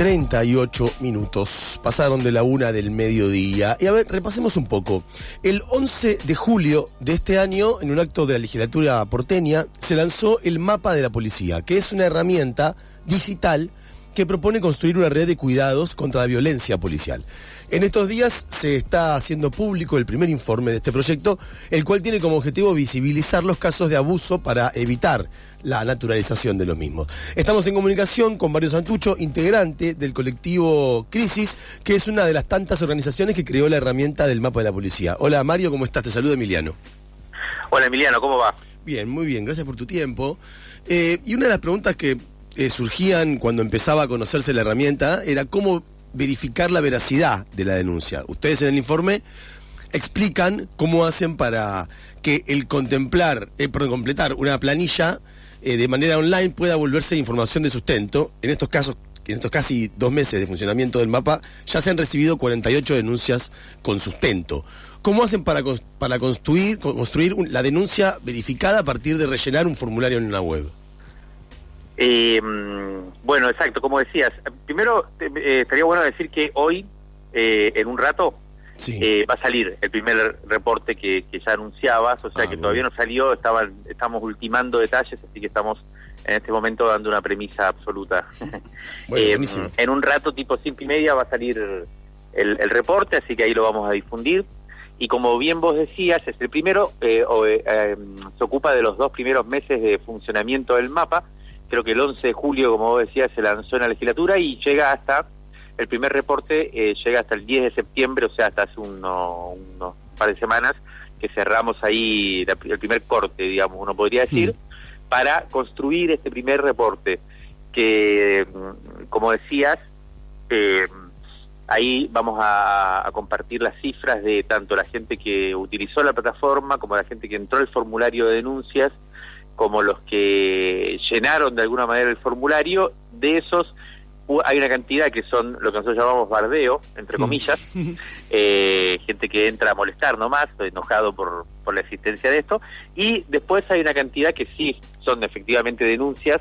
38 minutos. Pasaron de la una del mediodía. Y a ver, repasemos un poco. El 11 de julio de este año, en un acto de la legislatura porteña, se lanzó el mapa de la policía, que es una herramienta digital que propone construir una red de cuidados contra la violencia policial. En estos días se está haciendo público el primer informe de este proyecto, el cual tiene como objetivo visibilizar los casos de abuso para evitar la naturalización de los mismos. Estamos en comunicación con Mario Santucho, integrante del colectivo Crisis, que es una de las tantas organizaciones que creó la herramienta del mapa de la policía. Hola Mario, ¿cómo estás? Te saluda Emiliano. Hola Emiliano, ¿cómo va? Bien, muy bien, gracias por tu tiempo. Eh, y una de las preguntas que eh, surgían cuando empezaba a conocerse la herramienta era cómo verificar la veracidad de la denuncia. Ustedes en el informe explican cómo hacen para que el contemplar, eh, completar una planilla eh, de manera online pueda volverse información de sustento. En estos casos, en estos casi dos meses de funcionamiento del mapa, ya se han recibido 48 denuncias con sustento. ¿Cómo hacen para, construir la denuncia verificada a partir de rellenar un formulario en una web? Eh, bueno, exacto, como decías. Primero, eh, estaría bueno decir que hoy, eh, en un rato, eh, va a salir el primer reporte que, ya anunciabas, o sea ah, que todavía no salió, estaban, estamos ultimando detalles, así que estamos en este momento dando una premisa absoluta. en un rato, tipo cinco y media, va a salir el, el, reporte, así que ahí lo vamos a difundir. Y como bien vos decías, es el primero, em, se ocupa de los dos primeros meses de funcionamiento del mapa, creo que el 11 de julio, como vos decías, se lanzó en la legislatura y llega hasta, el primer reporte eh, llega hasta el 10 de septiembre, o sea, hasta hace unos par de semanas que cerramos ahí el primer corte, digamos, uno podría decir, mm. para construir este primer reporte, que, mm, como decías, eh, ahí vamos a, a, compartir las cifras de tanto la gente que utilizó la plataforma como la gente que entró al formulario de denuncias, como los que llenaron de alguna manera el formulario, de esos hay una cantidad que son lo que nosotros llamamos bardeo, entre comillas, eh, gente que entra a molestar nomás, enojado por, por la existencia de esto, y después hay una cantidad que sí son efectivamente denuncias,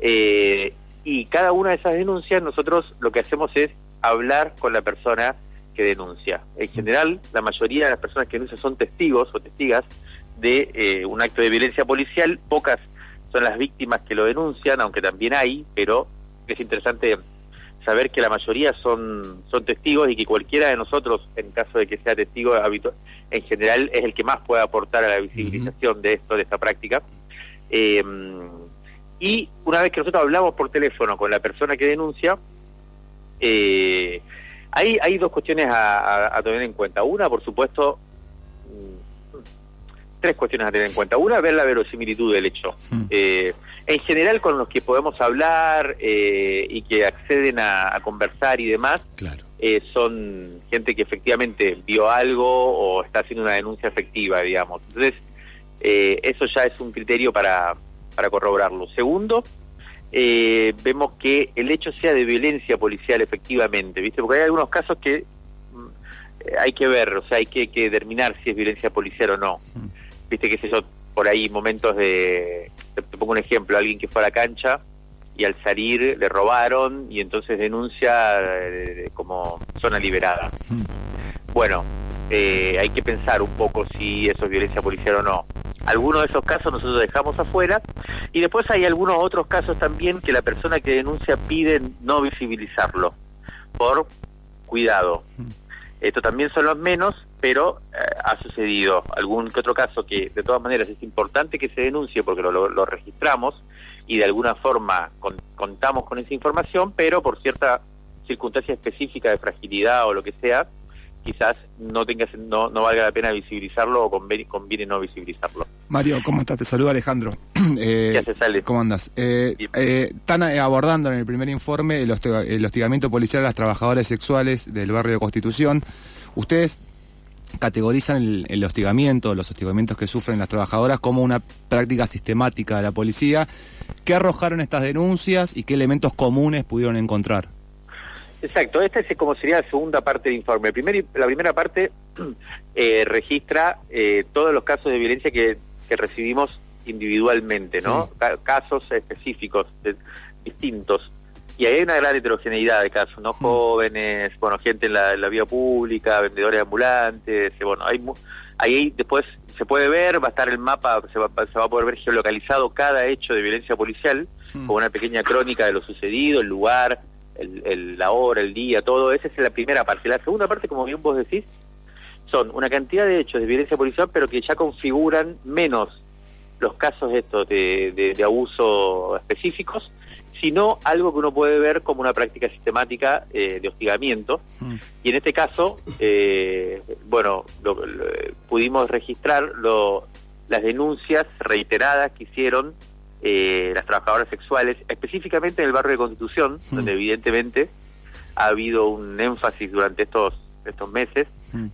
eh, y cada una de esas denuncias nosotros lo que hacemos es hablar con la persona que denuncia. En general, la mayoría de las personas que denuncian son testigos o testigas, de eh, un acto de violencia policial, pocas son las víctimas que lo denuncian, aunque también hay, pero es interesante saber que la mayoría son, son testigos y que cualquiera de nosotros, en caso de que sea testigo, en general es el que más puede aportar a la visibilización de esto, de esta práctica. Eh, y una vez que nosotros hablamos por teléfono con la persona que denuncia, eh, hay, hay dos cuestiones a, a, tener en cuenta. Una, por supuesto, tres cuestiones a tener en cuenta. Una, ver la verosimilitud del hecho. Hmm. Eh, en general, con los que podemos hablar eh, y que acceden a, conversar y demás, eh, son gente que efectivamente vio algo o está haciendo una denuncia efectiva, digamos. Entonces, eso ya es un criterio para, para corroborarlo. Segundo, vemos que el hecho sea de violencia policial efectivamente, ¿viste? Porque hay algunos casos que mm, hay que ver, o sea, hay que, determinar si es violencia policial o no. Hmm viste qué sé yo, por ahí momentos de, te, pongo un ejemplo, alguien que fue a la cancha y al salir le robaron y entonces denuncia eh, como zona liberada. Hmm. Bueno, eh, hay que pensar un poco si eso es violencia policial o no. Algunos de esos casos nosotros dejamos afuera y después hay algunos otros casos también que la persona que denuncia pide no visibilizarlo por cuidado. Hmm. Esto también son los menos, pero eh, ha sucedido algún que otro caso que de todas maneras es importante que se denuncie porque lo, registramos y de alguna forma contamos con esa información, pero por cierta circunstancia específica de fragilidad o lo que sea, quizás no tenga no, no valga la pena visibilizarlo o conviene, conviene no visibilizarlo. Mario, ¿cómo estás? Te saluda Alejandro. eh, ¿Qué haces, Ale? ¿Cómo andas? Eh, eh, están abordando en el primer informe el, hostigamiento policial a las trabajadoras sexuales del barrio de Constitución. Ustedes categorizan el, hostigamiento, los hostigamientos que sufren las trabajadoras como una práctica sistemática de la policía. ¿Qué arrojaron estas denuncias y qué elementos comunes pudieron encontrar? Exacto, esta es como sería la segunda parte del informe. la primera parte eh, registra eh, todos los casos de violencia que, recibimos individualmente, ¿no? Casos específicos, distintos. Y hay una gran heterogeneidad de casos, ¿no? Mm. Jóvenes, bueno, gente en la, vía pública, vendedores ambulantes, eh, bueno, hay ahí después se puede ver, va a estar el mapa, se va, se va a poder ver geolocalizado cada hecho de violencia policial, mm. con una pequeña crónica de lo sucedido, el lugar, el, la hora, el día, todo. Esa es la primera parte. La segunda parte, como bien vos decís, son una cantidad de hechos de violencia policial, pero que ya configuran menos los casos estos de, de abuso específicos sino algo que uno puede ver como una práctica sistemática eh, de hostigamiento. Mm. Y en este caso, eh, bueno, pudimos registrar las denuncias reiteradas que hicieron eh, las trabajadoras sexuales, específicamente en el barrio de Constitución, mm. donde evidentemente ha habido un énfasis durante estos estos meses mm.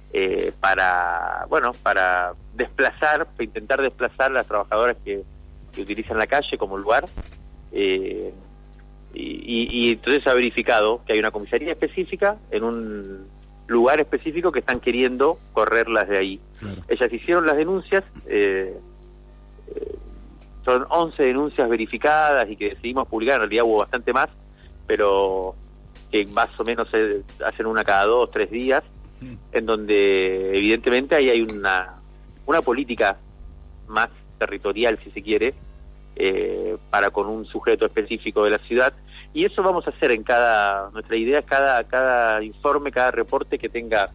para bueno para desplazar, para intentar desplazar a las trabajadoras que, que utilizan la calle como lugar eh, y, entonces se ha verificado que hay una comisaría específica en un lugar específico que están queriendo correrlas de ahí. Ellas hicieron las denuncias, eh, eh, son 11 denuncias verificadas y que decidimos publicar, en realidad hubo bastante más, pero que más o menos se hacen una cada dos, tres días, en donde evidentemente ahí hay una, una política más territorial, si se quiere, eh, para con un sujeto específico de la ciudad y eso vamos a hacer en cada nuestra idea cada cada informe cada reporte que tenga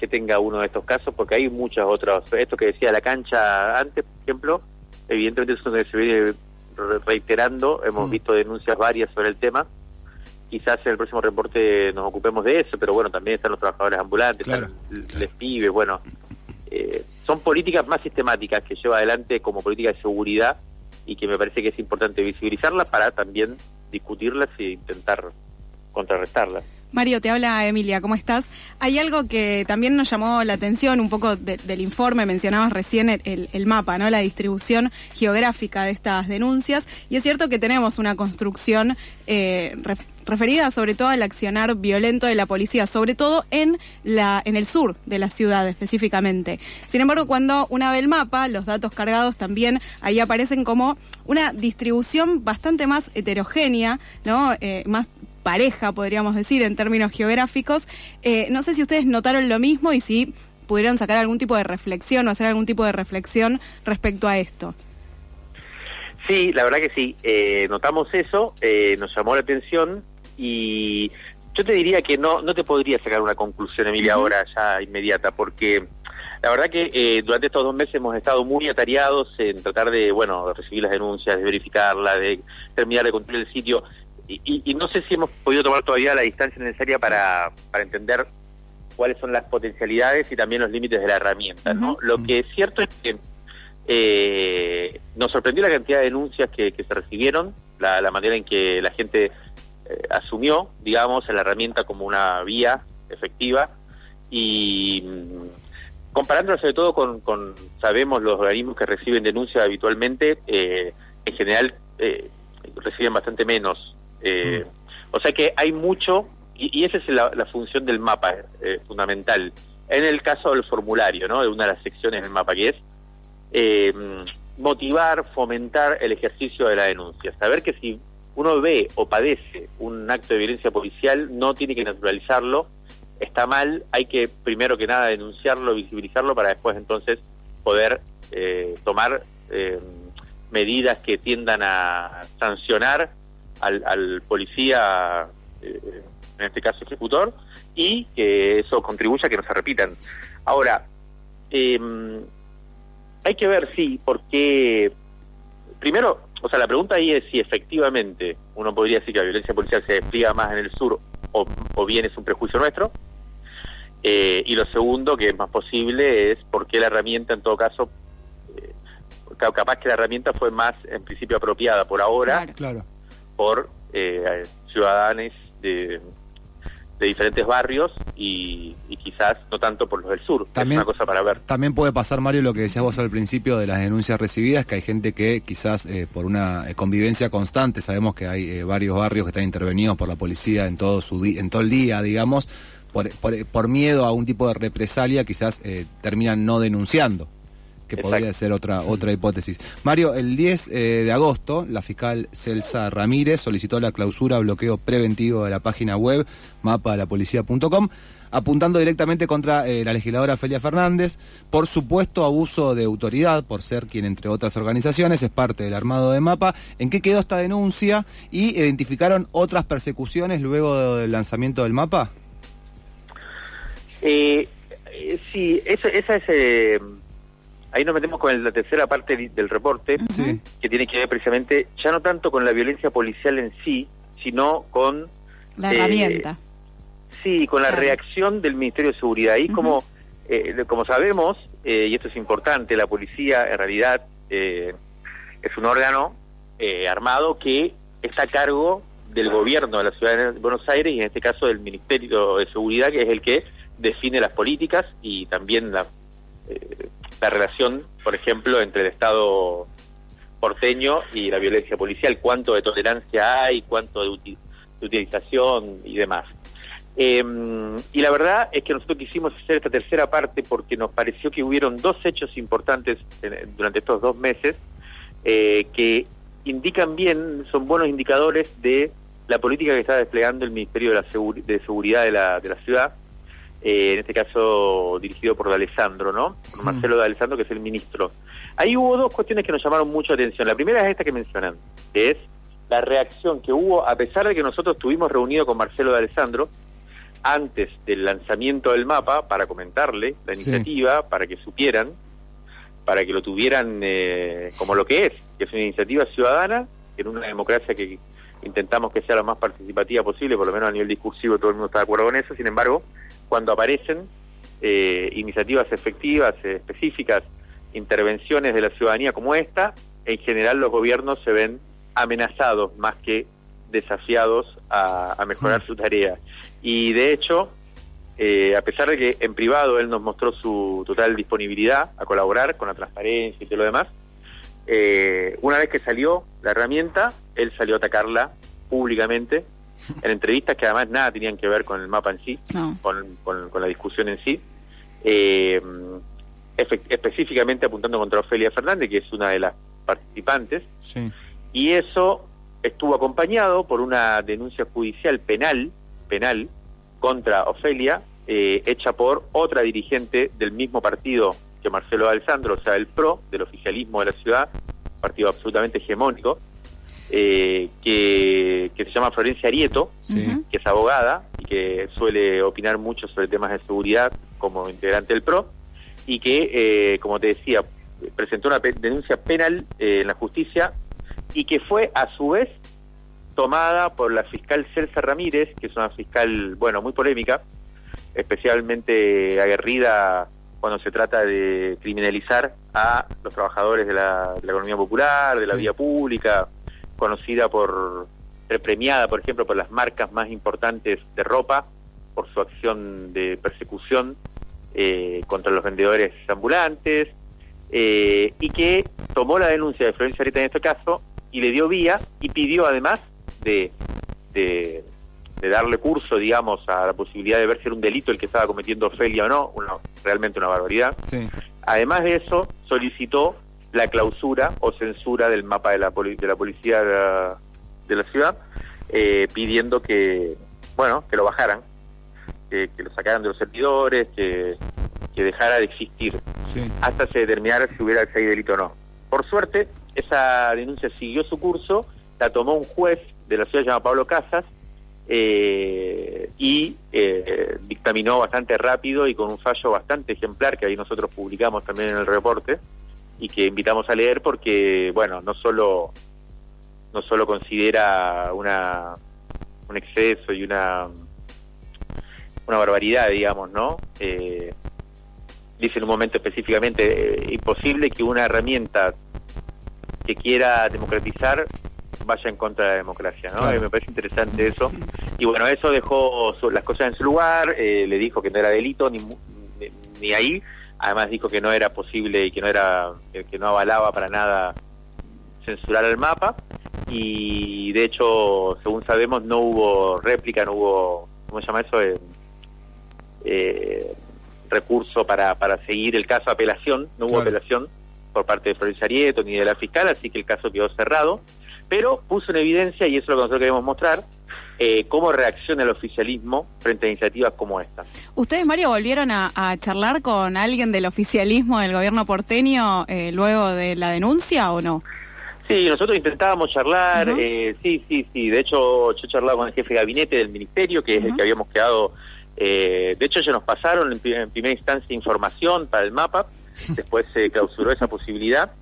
que tenga uno de estos casos porque hay muchas otras. Esto que decía la cancha antes por ejemplo evidentemente es donde se viene reiterando. Hemos visto denuncias varias sobre el tema. Quizás en el próximo reporte nos ocupemos de eso pero bueno también están los trabajadores ambulantes están les pibes bueno eh, son políticas más sistemáticas que lleva adelante como política de seguridad y que me parece que es importante visibilizarlas para también discutirlas e intentar contrarrestarlas. Mario, te habla Emilia, ¿cómo estás? Hay algo que también nos llamó la atención un poco del informe, mencionabas recién el, mapa, ¿no? La distribución geográfica de estas denuncias. Y es cierto que tenemos una construcción eh, referida sobre todo al accionar violento de la policía, sobre todo en, la, en el sur de la ciudad específicamente. Sin embargo, cuando una ve el mapa, los datos cargados también ahí aparecen como una distribución bastante más heterogénea, ¿no? Eh, más pareja, podríamos decir, en términos geográficos. Eh, no sé si ustedes notaron lo mismo y si pudieron sacar algún tipo de reflexión o hacer algún tipo de reflexión respecto a esto. Sí, la verdad que sí. Eh, notamos eso, eh, nos llamó la atención y yo te diría que no, no te podría sacar una conclusión, Emilia, ahora ya inmediata, porque la verdad que durante estos dos meses hemos estado muy atareados en tratar de, bueno, de recibir las denuncias, de verificarlas, de terminar de construir el sitio y, no sé si hemos podido tomar todavía la distancia necesaria para, para entender cuáles son las potencialidades y también los límites de la herramienta. ¿no? Lo que es cierto es que eh, nos sorprendió la cantidad de denuncias que, se recibieron, la, manera en que la gente eh, asumió, digamos, la herramienta como una vía efectiva y mm, comparándola sobre todo con, con, sabemos, los organismos que reciben denuncias habitualmente, eh, en general reciben bastante menos eh, o sea que hay mucho, y, esa es la, función del mapa eh, fundamental. En el caso del formulario, ¿no? de una de las secciones del mapa, que es eh, motivar, fomentar el ejercicio de la denuncia. Saber que si uno ve o padece un acto de violencia policial, no tiene que naturalizarlo, está mal, hay que primero que nada denunciarlo, visibilizarlo para después entonces poder tomar medidas que tiendan a sancionar al, policía, eh, en este caso ejecutor, y que eso contribuya a que no se repitan. Ahora, em, hay que ver, sí, porque primero, o sea, la pregunta ahí es si efectivamente uno podría decir que la violencia policial se despliega más en el sur o, bien es un prejuicio nuestro. Eh, y lo segundo, que es más posible, es por qué la herramienta, en todo caso, eh, capaz que la herramienta fue más, en principio, apropiada por ahora, claro por eh, ciudadanos de, de diferentes barrios y, quizás no tanto por los del sur. También, es una cosa para ver. También puede pasar, Mario, lo que decías vos al principio de las denuncias recibidas, que hay gente que quizás eh, por una eh, convivencia constante, sabemos que hay eh, varios barrios que están intervenidos por la policía en todo, su en todo el día, digamos, por, por, miedo a un tipo de represalia, quizás terminan no denunciando que podría ser otra otra hipótesis. Mario, el 10 de agosto, la fiscal Celsa Ramírez solicitó la clausura bloqueo preventivo de la página web mapalapolicía.com apuntando directamente contra eh, la legisladora Felia Fernández por supuesto abuso de autoridad, por ser quien, entre otras organizaciones, es parte del armado de MAPA. ¿En qué quedó esta denuncia? ¿Y identificaron otras persecuciones luego del lanzamiento del MAPA? Eh, eh sí, esa, esa es... Eh, ahí nos metemos con la tercera parte del reporte, que tiene que ver precisamente, ya no tanto con la violencia policial en sí, sino con... La herramienta. Sí, con la reacción del Ministerio de Seguridad. Y como, eh, como sabemos, eh, y esto es importante, la policía en realidad eh, es un órgano armado que está a cargo del gobierno de la ciudad de Buenos Aires y en este caso del Ministerio de Seguridad, que es el que define las políticas y también la, la relación, por ejemplo, entre el Estado porteño y la violencia policial, cuánto de tolerancia hay, cuánto de utilización y demás. Eh, y la verdad es que nosotros quisimos hacer esta tercera parte porque nos pareció que hubieron dos hechos importantes durante estos dos meses eh, que indican bien, son buenos indicadores de la política que está desplegando el Ministerio de, la de Seguridad de la, de la ciudad, eh, en este caso dirigido por D'Alessandro, ¿no? Por Marcelo D'Alessandro, que es el ministro. Ahí hubo dos cuestiones que nos llamaron mucho atención. La primera es esta que mencionan, que es la reacción que hubo, a pesar de que nosotros estuvimos reunidos con Marcelo D'Alessandro, antes del lanzamiento del mapa para comentarle la iniciativa, para que supieran, para que lo tuvieran eh, como lo que es, que es una iniciativa ciudadana, en una democracia que intentamos que sea lo más participativa posible, por lo menos a nivel discursivo todo el mundo está de acuerdo con eso, sin embargo, cuando aparecen eh, iniciativas efectivas, eh, específicas, intervenciones de la ciudadanía como esta, en general los gobiernos se ven amenazados más que desafiados a, mejorar mm. su tarea. Y de hecho, eh, a pesar de que en privado él nos mostró su total disponibilidad a colaborar con la transparencia y todo lo demás, eh, una vez que salió la herramienta, él salió a atacarla públicamente en entrevistas que además nada tenían que ver con el mapa en sí, con, la discusión en sí, eh, específicamente apuntando contra Ofelia Fernández, que es una de las participantes, y eso estuvo acompañado por una denuncia judicial penal penal contra Ofelia, eh, hecha por otra dirigente del mismo partido que Marcelo Alessandro, o sea, el PRO, del oficialismo de la ciudad, partido absolutamente hegemónico, eh, que, se llama Florencia Arieto, que es abogada y que suele opinar mucho sobre temas de seguridad como integrante del PRO, y que, eh, como te decía, presentó una denuncia penal en la justicia y que fue a su vez tomada por la fiscal Celsa Ramírez, que es una fiscal, bueno, muy polémica, especialmente aguerrida cuando se trata de criminalizar a los trabajadores de la, economía popular, de la vía pública, conocida por ser premiada, por ejemplo, por las marcas más importantes de ropa, por su acción de persecución eh, contra los vendedores ambulantes, eh, y que tomó la denuncia de Florencia Arita en este caso y le dio vía y pidió además de, de, darle curso, digamos, a la posibilidad de ver si era un delito el que estaba cometiendo Ofelia o no, una, realmente una barbaridad. Además de eso, solicitó la clausura o censura del mapa de la, de la policía de la, ciudad, eh, pidiendo que, bueno, que lo bajaran, que, lo sacaran de los servidores, que, que dejara de existir, hasta se determinara si hubiera si hay delito o no. Por suerte, esa denuncia siguió su curso, la tomó un juez de la ciudad llamado Pablo Casas eh, y eh, dictaminó bastante rápido y con un fallo bastante ejemplar que ahí nosotros publicamos también en el reporte y que invitamos a leer porque bueno no solo no solo considera una un exceso y una una barbaridad digamos no eh, dice en un momento específicamente imposible que una herramienta que quiera democratizar vaya en contra de la democracia, ¿no? me parece interesante eso. Y bueno, eso dejó las cosas en su lugar, eh, le dijo que no era delito ni, ni, ahí, además dijo que no era posible y que no era que no avalaba para nada censurar el mapa. Y de hecho, según sabemos, no hubo réplica, no hubo, ¿cómo se llama eso? Eh, eh, recurso para, para seguir el caso, apelación, no hubo apelación por parte de Florencia Arieto ni de la fiscal, así que el caso quedó cerrado, pero puso en evidencia, y eso es lo que nosotros queremos mostrar, eh, cómo reacciona el oficialismo frente a iniciativas como esta. ¿Ustedes, Mario, volvieron a, charlar con alguien del oficialismo del gobierno porteño eh, luego de la denuncia o no? Sí, nosotros intentábamos charlar, eh, sí, sí, sí, de hecho yo charlaba con el jefe de gabinete del ministerio, que es el que habíamos quedado, de hecho ellos nos pasaron en, primera instancia información para el mapa, después se clausuró esa posibilidad,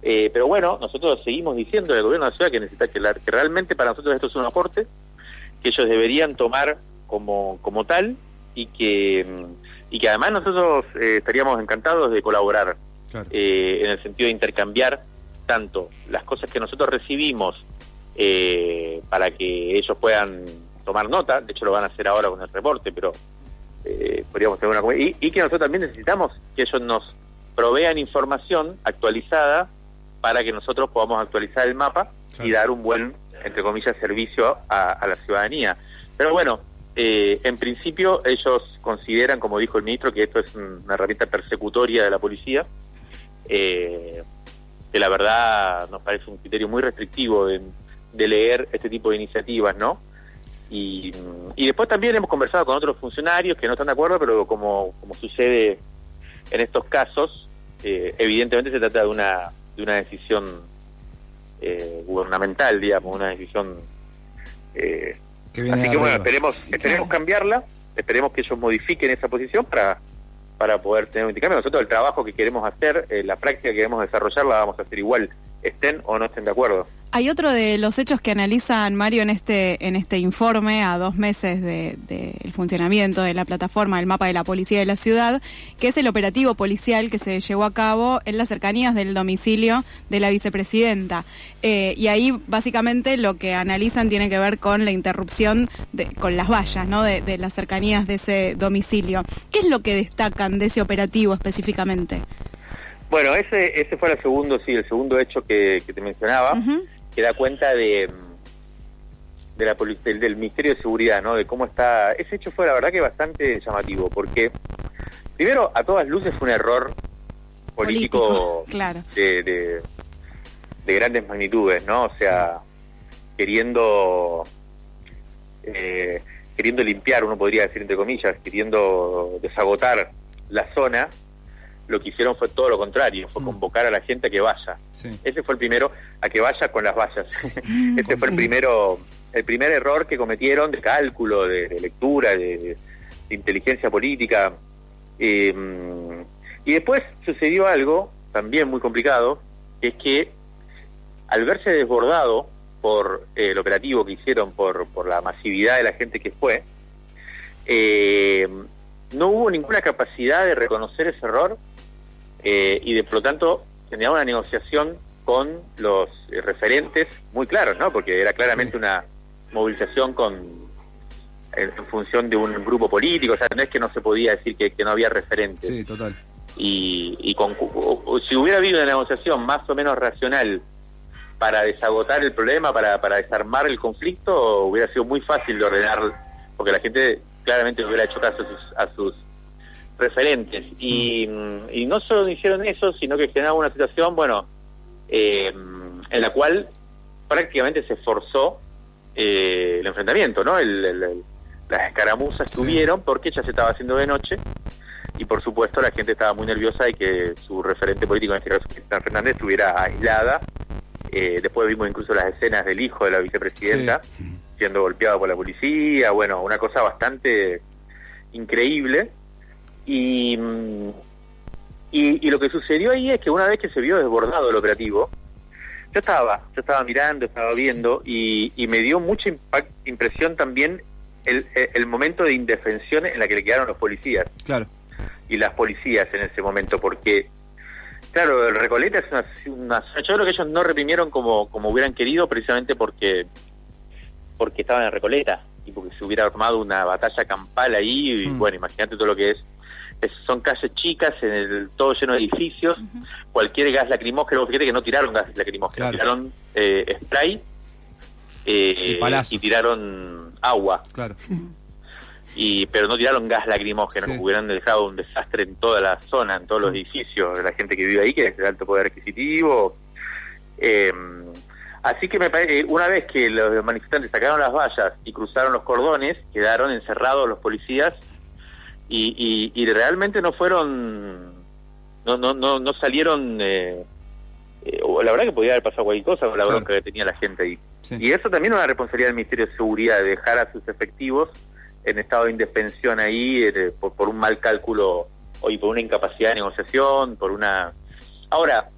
pero bueno, nosotros seguimos diciendo al gobierno de la ciudad que necesita que, que realmente para nosotros esto es un aporte, que ellos deberían tomar como, como tal y que, y que además nosotros eh, estaríamos encantados de colaborar eh, en el sentido de intercambiar tanto las cosas que nosotros recibimos eh, para que ellos puedan tomar nota, de hecho lo van a hacer ahora con el reporte, pero podríamos tener una... Y, y que nosotros también necesitamos que ellos nos provean información actualizada para que nosotros podamos actualizar el mapa y dar un buen entre comillas, servicio a, la ciudadanía. Pero bueno, eh, en principio ellos consideran, como dijo el ministro, que esto es una herramienta persecutoria de la policía, eh, que la verdad nos parece un criterio muy restrictivo de, leer este tipo de iniciativas, ¿no? Y, después también hemos conversado con otros funcionarios que no están de acuerdo, pero como, como sucede en estos casos, eh, evidentemente se trata de una, de una decisión eh, gubernamental, digamos, una decisión... Eh, así que bueno, esperemos, esperemos cambiarla, esperemos que ellos modifiquen esa posición para para poder tener un intercambio. Nosotros el trabajo que queremos hacer, eh, la práctica que queremos desarrollar, la vamos a hacer igual, estén o no estén de acuerdo. Hay otro de los hechos que analizan Mario en este en este informe a dos meses del de, funcionamiento de la plataforma del mapa de la policía de la ciudad, que es el operativo policial que se llevó a cabo en las cercanías del domicilio de la vicepresidenta. Eh, y ahí básicamente lo que analizan tiene que ver con la interrupción de, con las vallas, ¿no? De, de las cercanías de ese domicilio. ¿Qué es lo que destacan de ese operativo específicamente? Bueno, ese ese fue el segundo, sí, el segundo hecho que, te mencionaba que da cuenta de, de la del, del, Ministerio de Seguridad, ¿no? De cómo está... Ese hecho fue la verdad que bastante llamativo, porque primero, a todas luces fue un error político, claro. de, de, grandes magnitudes, ¿no? O sea, queriendo... Eh, queriendo limpiar, uno podría decir entre comillas, queriendo desagotar la zona, lo que hicieron fue todo lo contrario, fue mm. convocar a la gente a que vaya. Ese fue el primero, a que vaya con las vallas. Mm, este fue el primero, el primer error que cometieron de cálculo, de, lectura, de, inteligencia política. Eh, y después sucedió algo también muy complicado, que es que al verse desbordado por el operativo que hicieron, por, por la masividad de la gente que fue, eh, no hubo ninguna capacidad de reconocer ese error eh, y de por lo tanto tenía una negociación con los eh, referentes muy claros, ¿no? Porque era claramente una movilización con en, función de un grupo político, o sea, no es que no se podía decir que, no había referentes. Sí, total. Y, y con, si hubiera habido una negociación más o menos racional para desagotar el problema, para, para desarmar el conflicto, hubiera sido muy fácil de ordenar, porque la gente claramente hubiera hecho caso a sus referentes. Y, y, no solo hicieron eso, sino que generaron una situación, bueno, eh, en la cual prácticamente se forzó eh, el enfrentamiento, ¿no? El, las escaramuzas estuvieron porque ya se estaba haciendo de noche y por supuesto la gente estaba muy nerviosa de que su referente político, en este caso Fernández, estuviera aislada. Eh, después vimos incluso las escenas del hijo de la vicepresidenta siendo golpeado por la policía, bueno, una cosa bastante increíble. Y, y, lo que sucedió ahí es que una vez que se vio desbordado el operativo, yo estaba, yo estaba mirando, estaba viendo y, me dio mucha impresión también el, el, momento de indefensión en la que le quedaron los policías. Claro. Y las policías en ese momento, porque, claro, el Recoleta es una, Yo creo que ellos no reprimieron como, como hubieran querido, precisamente porque porque estaban en Recoleta tipo que se hubiera armado una batalla campal ahí, y mm. bueno, imagínate todo lo que es. Son calles chicas, en el, todo lleno de edificios, cualquier gas lacrimógeno, fíjate que no tiraron gas lacrimógeno, tiraron eh, spray eh, y tiraron agua. Claro. Y pero no tiraron gas lacrimógeno, hubieran dejado un desastre en toda la zona, en todos los edificios, de la gente que vive ahí, que es de alto poder adquisitivo. Eh, así que me parece, una vez que los manifestantes sacaron las vallas y cruzaron los cordones, quedaron encerrados los policías y, y, realmente no fueron, no, no, no, no salieron... Eh, eh, la verdad que podía haber pasado cualquier cosa con la bronca que tenía la gente ahí. Y eso también es una responsabilidad del Ministerio de Seguridad, de dejar a sus efectivos en estado de indefensión ahí eh, por, un mal cálculo o por una incapacidad de negociación, por una... Ahora,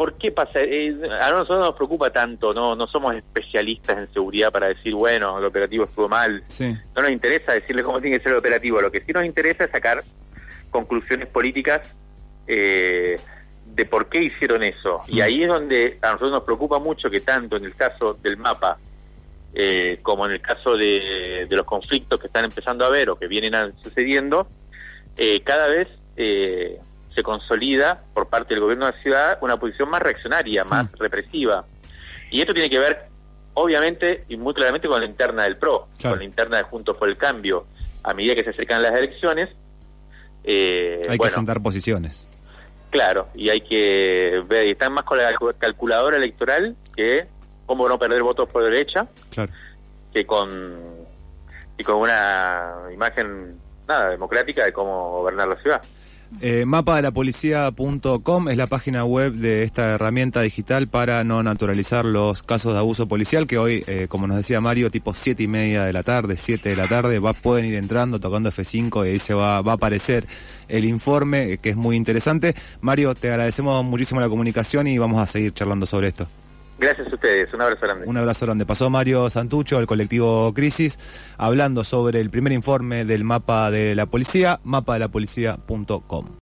¿por qué pasa? Eh, a nosotros no nos preocupa tanto, no no somos especialistas en seguridad para decir, bueno, el operativo estuvo mal. No nos interesa decirle cómo tiene que ser el operativo, lo que sí nos interesa es sacar conclusiones políticas eh, de por qué hicieron eso. Y ahí es donde a nosotros nos preocupa mucho que tanto en el caso del mapa eh, como en el caso de, los conflictos que están empezando a haber o que vienen sucediendo, eh, cada vez eh, se consolida por parte del gobierno de la ciudad una posición más reaccionaria, más represiva. Y esto tiene que ver, obviamente, y muy claramente con la interna del PRO, con la interna de Juntos por el Cambio. A medida que se acercan las elecciones... hay que sentar posiciones. Claro, y hay que ver, están más con la calculadora electoral que cómo no perder votos por derecha, que con y con una imagen nada democrática de cómo gobernar la ciudad. Eh, mapa de la policía.com es la página web de esta herramienta digital para no naturalizar los casos de abuso policial que hoy, eh, como nos decía Mario, tipo siete y media de la tarde, 7 de la tarde, va, pueden ir entrando, tocando F5 y ahí se va, va a aparecer el informe que es muy interesante. Mario, te agradecemos muchísimo la comunicación y vamos a seguir charlando sobre esto. Gracias a ustedes, un abrazo grande. Un abrazo grande. Pasó Mario Santucho, el colectivo Crisis, hablando sobre el primer informe del mapa de la policía, mapadelapolicía.com.